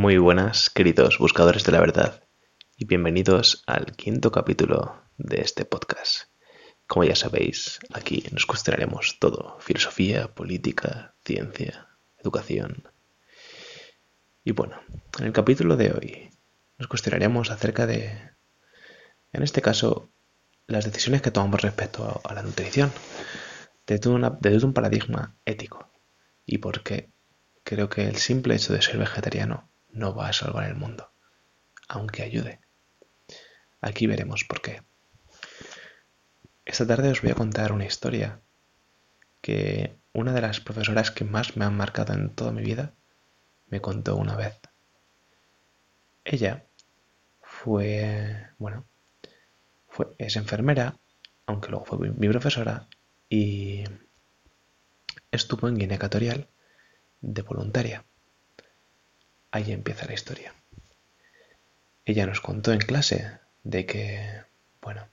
Muy buenas, queridos buscadores de la verdad, y bienvenidos al quinto capítulo de este podcast. Como ya sabéis, aquí nos cuestionaremos todo, filosofía, política, ciencia, educación. Y bueno, en el capítulo de hoy nos cuestionaremos acerca de, en este caso, las decisiones que tomamos respecto a la nutrición, desde, desde un paradigma ético, y por qué creo que el simple hecho de ser vegetariano no va a salvar el mundo, aunque ayude. Aquí veremos por qué. Esta tarde os voy a contar una historia que una de las profesoras que más me han marcado en toda mi vida me contó una vez. Ella fue, bueno, fue, es enfermera, aunque luego fue mi profesora, y estuvo en Guinea Ecuatorial de voluntaria. Ahí empieza la historia. Ella nos contó en clase de que, bueno,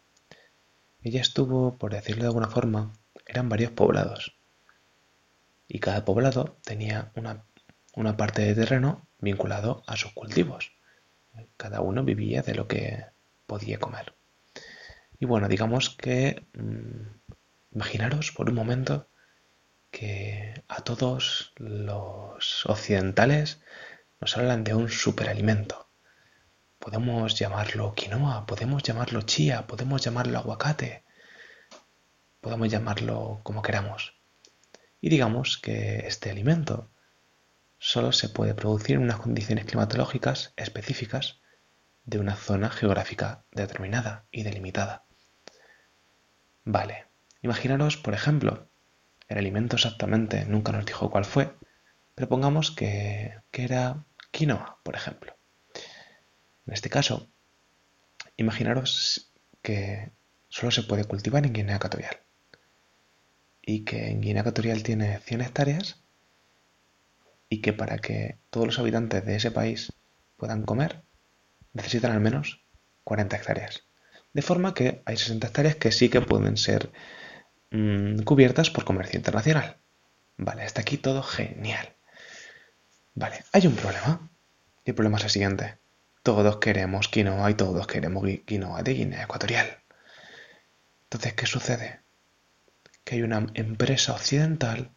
ella estuvo, por decirlo de alguna forma, eran varios poblados. Y cada poblado tenía una, una parte de terreno vinculado a sus cultivos. Cada uno vivía de lo que podía comer. Y bueno, digamos que mm, imaginaros por un momento que a todos los occidentales nos hablan de un superalimento. Podemos llamarlo quinoa, podemos llamarlo chía, podemos llamarlo aguacate, podemos llamarlo como queramos. Y digamos que este alimento solo se puede producir en unas condiciones climatológicas específicas de una zona geográfica determinada y delimitada. Vale, imaginaros, por ejemplo, el alimento exactamente nunca nos dijo cuál fue, pero pongamos que, era quinoa, por ejemplo. En este caso, imaginaros que solo se puede cultivar en Guinea Ecuatorial y que en Guinea Ecuatorial tiene 100 hectáreas y que para que todos los habitantes de ese país puedan comer necesitan al menos 40 hectáreas. De forma que hay 60 hectáreas que sí que pueden ser mm, cubiertas por comercio internacional. Vale, hasta aquí todo genial. Vale, hay un problema. Y el problema es el siguiente. Todos queremos quinoa y todos queremos quinoa de Guinea Ecuatorial. Entonces, ¿qué sucede? Que hay una empresa occidental,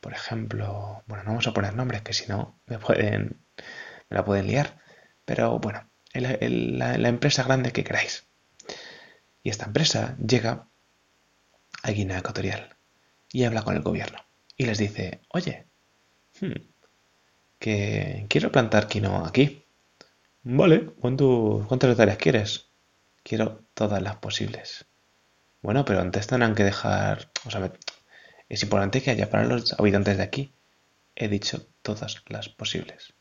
por ejemplo, bueno, no vamos a poner nombres que si no me pueden, me la pueden liar, pero bueno, la, empresa grande que queráis. Y esta empresa llega a Guinea Ecuatorial y habla con el gobierno y les dice, oye, hmm, que quiero plantar quinoa aquí. Vale, ¿cuántas hectáreas quieres? Quiero todas las posibles. Bueno, pero antes tendrán que dejar... O sea, es importante que haya para los habitantes de aquí. He dicho todas las posibles.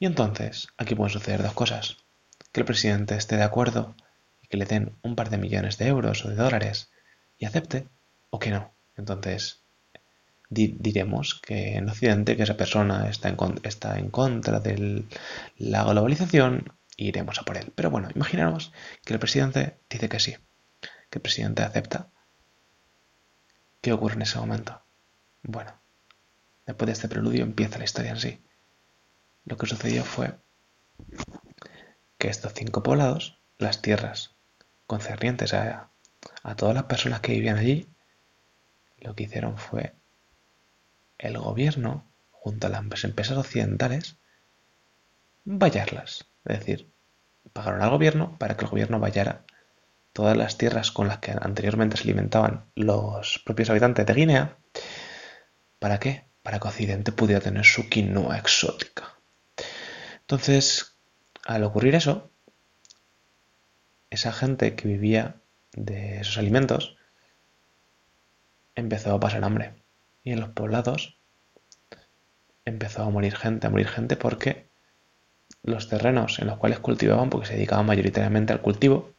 Y entonces, aquí pueden suceder dos cosas. Que el presidente esté de acuerdo y que le den un par de millones de euros o de dólares y acepte, o que no. Entonces, diremos que en Occidente que esa persona está en, está en contra de la globalización iremos a por él. Pero bueno, imaginemos que el presidente dice que sí, que el presidente acepta. ¿Qué ocurre en ese momento? Bueno, después de este preludio empieza la historia en sí. Lo que sucedió fue que estos cinco poblados, las tierras concernientes a, a todas las personas que vivían allí, lo que hicieron fue el gobierno, junto a las empresas occidentales, vallarlas. Es decir, pagaron al gobierno para que el gobierno vallara todas las tierras con las que anteriormente se alimentaban los propios habitantes de Guinea. ¿Para qué? Para que Occidente pudiera tener su quinoa exótica. Entonces, al ocurrir eso, esa gente que vivía de esos alimentos empezó a pasar hambre y en los poblados empezó a morir gente, a morir gente porque los terrenos en los cuales cultivaban, porque se dedicaban mayoritariamente al cultivo,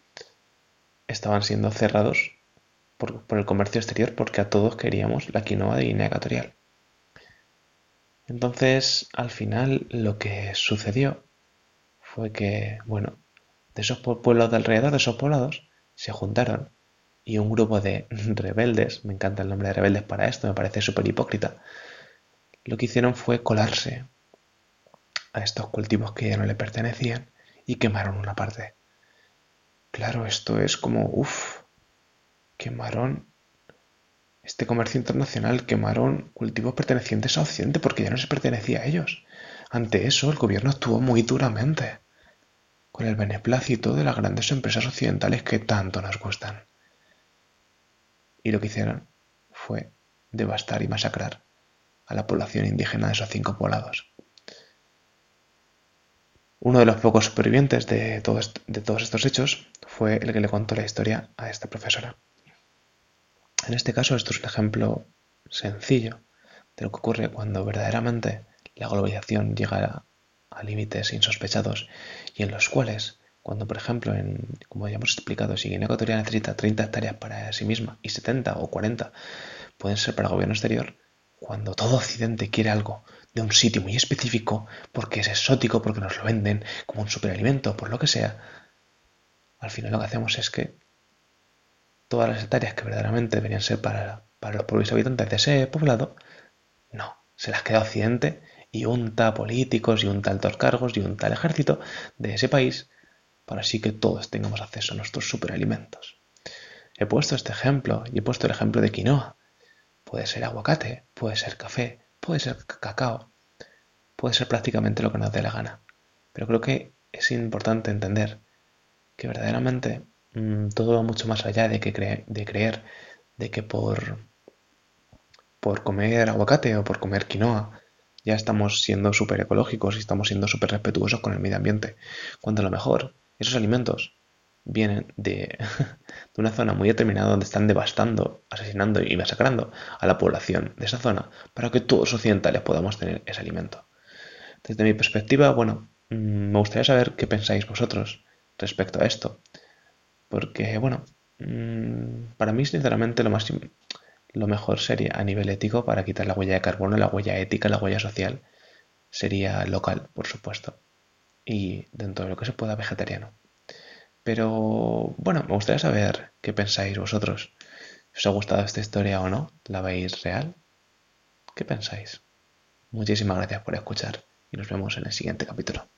estaban siendo cerrados por, el comercio exterior porque a todos queríamos la quinoa de Guinea Ecuatorial. Entonces, al final, lo que sucedió fue que, bueno, de esos pueblos de alrededor, de esos poblados, se juntaron y un grupo de rebeldes, me encanta el nombre de rebeldes para esto, me parece súper hipócrita, lo que hicieron fue colarse a estos cultivos que ya no le pertenecían y quemaron una parte. Claro, esto es como, uff, quemaron este comercio internacional, quemaron cultivos pertenecientes a Occidente porque ya no se pertenecía a ellos. Ante eso, el gobierno actuó muy duramente, con el beneplácito de las grandes empresas occidentales que tanto nos gustan. Y lo que hicieron fue devastar y masacrar a la población indígena de esos cinco poblados. Uno de los pocos supervivientes de, de todos estos hechos fue el que le contó la historia a esta profesora. En este caso, esto es un ejemplo sencillo de lo que ocurre cuando verdaderamente la globalización llega a, límites insospechados y en los cuales, cuando por ejemplo, en, como ya hemos explicado, si Guinea Ecuatorial necesita 30 hectáreas para sí misma y 70 o 40 pueden ser para el gobierno exterior, cuando todo Occidente quiere algo de un sitio muy específico, porque es exótico, porque nos lo venden como un superalimento, por lo que sea, al final lo que hacemos es que todas las hectáreas que verdaderamente deberían ser para, para los pueblos habitantes de ese poblado, no, se las queda Occidente y unta políticos y unta altos cargos y unta el ejército de ese país para así que todos tengamos acceso a nuestros superalimentos. He puesto este ejemplo y he puesto el ejemplo de quinoa. Puede ser aguacate, puede ser café, puede ser cacao, puede ser prácticamente lo que nos dé la gana. Pero creo que es importante entender que verdaderamente mm, todo va mucho más allá de, que de creer de que por, por comer aguacate o por comer quinoa ya estamos siendo súper ecológicos y estamos siendo súper respetuosos con el medio ambiente. Cuando a lo mejor esos alimentos vienen de, una zona muy determinada donde están devastando, asesinando y masacrando a la población de esa zona para que todos occidentales podamos tener ese alimento. Desde mi perspectiva, bueno, mm, me gustaría saber qué pensáis vosotros respecto a esto. Porque, bueno, mm, para mí, sinceramente, lo, más, lo mejor sería a nivel ético para quitar la huella de carbono, la huella ética, la huella social, sería local, por supuesto. Y dentro de lo que se pueda vegetariano. Pero bueno, me gustaría saber qué pensáis vosotros. ¿Os ha gustado esta historia o no? ¿La veis real? ¿Qué pensáis? Muchísimas gracias por escuchar y nos vemos en el siguiente capítulo.